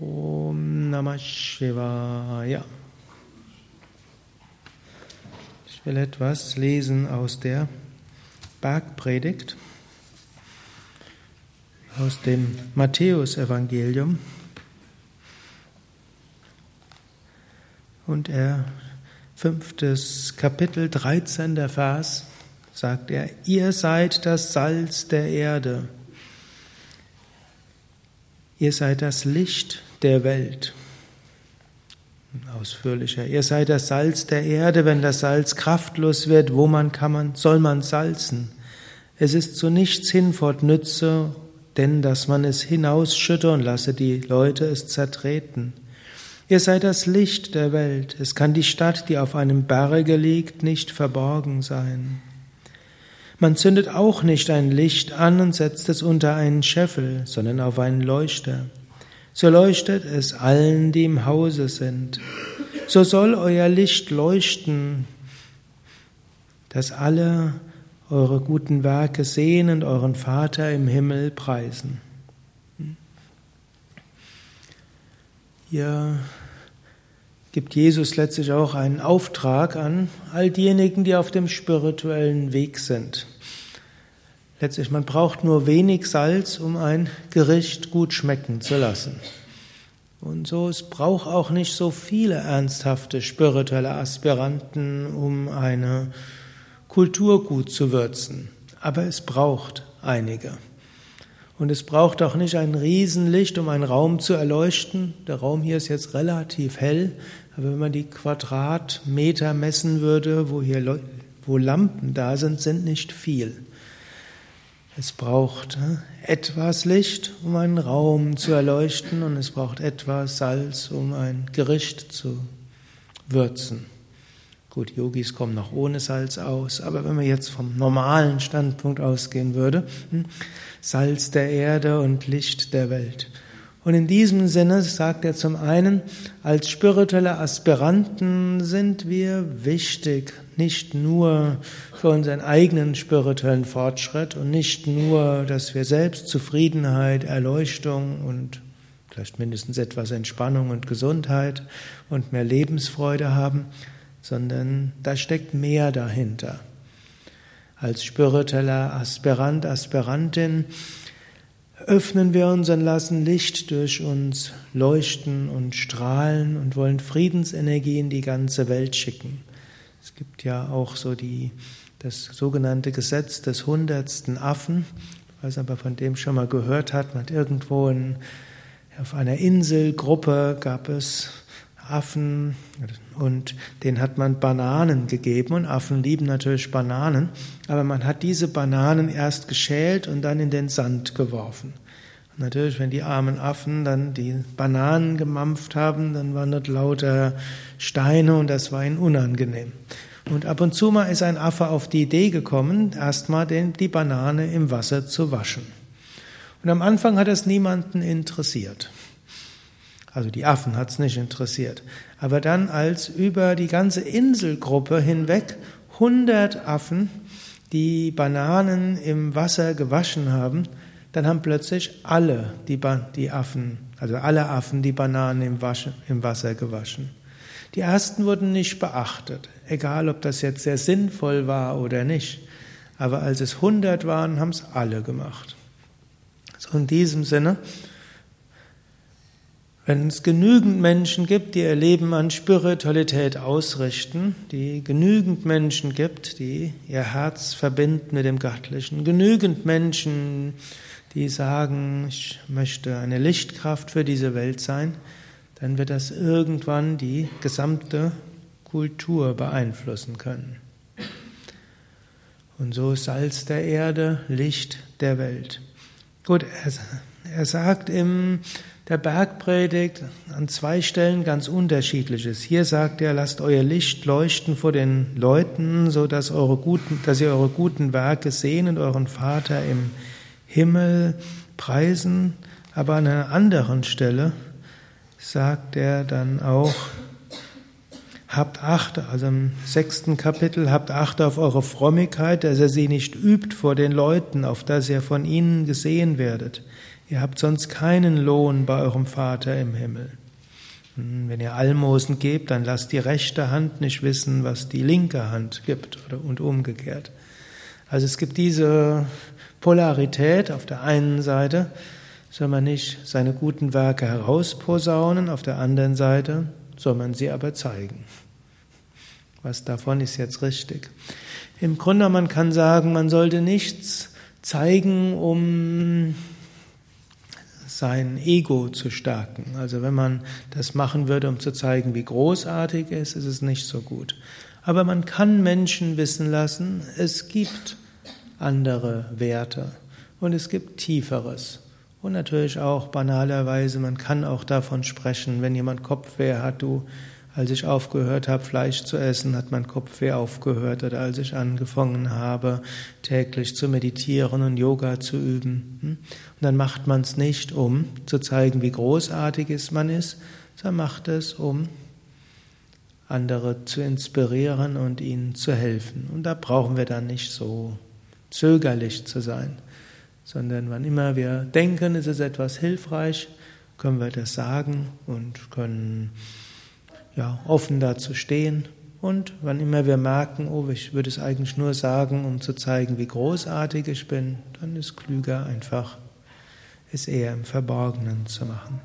Om Namah Shivaya. Ich will etwas lesen aus der Bergpredigt, aus dem Matthäusevangelium. Und er, fünftes Kapitel, 13. Vers, sagt er, ihr seid das Salz der Erde. Ihr seid das Licht der Welt. Ausführlicher. Ihr seid das Salz der Erde. Wenn das Salz kraftlos wird, wo man kann man, soll man salzen? Es ist zu nichts hinfort nütze, denn dass man es hinausschütte und lasse die Leute es zertreten. Ihr seid das Licht der Welt. Es kann die Stadt, die auf einem Berge liegt, nicht verborgen sein. Man zündet auch nicht ein Licht an und setzt es unter einen Scheffel, sondern auf einen Leuchter. So leuchtet es allen, die im Hause sind. So soll euer Licht leuchten, dass alle eure guten Werke sehen und euren Vater im Himmel preisen. Hier gibt Jesus letztlich auch einen Auftrag an all diejenigen, die auf dem spirituellen Weg sind. Letztlich, man braucht nur wenig Salz, um ein Gericht gut schmecken zu lassen. Und so, es braucht auch nicht so viele ernsthafte spirituelle Aspiranten, um eine Kultur gut zu würzen. Aber es braucht einige. Und es braucht auch nicht ein Riesenlicht, um einen Raum zu erleuchten. Der Raum hier ist jetzt relativ hell, aber wenn man die Quadratmeter messen würde, wo hier wo Lampen da sind, sind nicht viel. Es braucht äh, etwas Licht, um einen Raum zu erleuchten, und es braucht etwas Salz, um ein Gericht zu würzen. Gut, Yogis kommen noch ohne Salz aus, aber wenn man jetzt vom normalen Standpunkt ausgehen würde, hm, Salz der Erde und Licht der Welt. Und in diesem Sinne sagt er zum einen, als spirituelle Aspiranten sind wir wichtig, nicht nur für unseren eigenen spirituellen Fortschritt und nicht nur, dass wir selbst Zufriedenheit, Erleuchtung und vielleicht mindestens etwas Entspannung und Gesundheit und mehr Lebensfreude haben, sondern da steckt mehr dahinter. Als spiritueller Aspirant, Aspirantin öffnen wir uns und lassen Licht durch uns leuchten und strahlen und wollen Friedensenergie in die ganze Welt schicken. Es gibt ja auch so die, das sogenannte Gesetz des hundertsten Affen. Ich weiß aber, von dem schon mal gehört hat. Man hat irgendwo in, auf einer Inselgruppe gab es Affen und denen hat man Bananen gegeben und Affen lieben natürlich Bananen, aber man hat diese Bananen erst geschält und dann in den Sand geworfen. Und natürlich, wenn die armen Affen dann die Bananen gemampft haben, dann waren dort lauter Steine und das war ihnen unangenehm. Und ab und zu mal ist ein Affe auf die Idee gekommen, erstmal die Banane im Wasser zu waschen. Und am Anfang hat es niemanden interessiert. Also die Affen hat es nicht interessiert. Aber dann, als über die ganze Inselgruppe hinweg 100 Affen die Bananen im Wasser gewaschen haben, dann haben plötzlich alle die, ba die Affen, also alle Affen die Bananen im, Wasche, im Wasser gewaschen. Die ersten wurden nicht beachtet, egal ob das jetzt sehr sinnvoll war oder nicht. Aber als es 100 waren, haben es alle gemacht. So in diesem Sinne wenn es genügend Menschen gibt, die ihr Leben an Spiritualität ausrichten, die genügend Menschen gibt, die ihr Herz verbinden mit dem Göttlichen, genügend Menschen, die sagen, ich möchte eine Lichtkraft für diese Welt sein, dann wird das irgendwann die gesamte Kultur beeinflussen können. Und so Salz der Erde, Licht der Welt. Gut, er, er sagt im der Bergpredigt an zwei Stellen ganz unterschiedliches. Hier sagt er, lasst euer Licht leuchten vor den Leuten, so dass eure guten, dass ihr eure guten Werke sehen und euren Vater im Himmel preisen. Aber an einer anderen Stelle sagt er dann auch, habt Acht, also im sechsten Kapitel, habt Acht auf eure Frömmigkeit, dass ihr sie nicht übt vor den Leuten, auf dass ihr von ihnen gesehen werdet. Ihr habt sonst keinen Lohn bei eurem Vater im Himmel. Hm, wenn ihr Almosen gebt, dann lasst die rechte Hand nicht wissen, was die linke Hand gibt und umgekehrt. Also es gibt diese Polarität. Auf der einen Seite soll man nicht seine guten Werke herausposaunen, auf der anderen Seite soll man sie aber zeigen. Was davon ist jetzt richtig? Im Grunde, man kann sagen, man sollte nichts zeigen, um sein Ego zu stärken. Also wenn man das machen würde, um zu zeigen, wie großartig es ist, ist es nicht so gut. Aber man kann Menschen wissen lassen, es gibt andere Werte und es gibt Tieferes. Und natürlich auch banalerweise, man kann auch davon sprechen, wenn jemand Kopfweh hat, du, als ich aufgehört habe, Fleisch zu essen, hat mein Kopfweh aufgehört, oder als ich angefangen habe, täglich zu meditieren und Yoga zu üben. Hm? Und dann macht man es nicht, um zu zeigen, wie großartig es man ist, sondern macht es, um andere zu inspirieren und ihnen zu helfen. Und da brauchen wir dann nicht so zögerlich zu sein sondern wann immer wir denken, ist es etwas hilfreich, können wir das sagen und können ja, offen dazu stehen. Und wann immer wir merken, oh, ich würde es eigentlich nur sagen, um zu zeigen, wie großartig ich bin, dann ist klüger einfach, es eher im Verborgenen zu machen.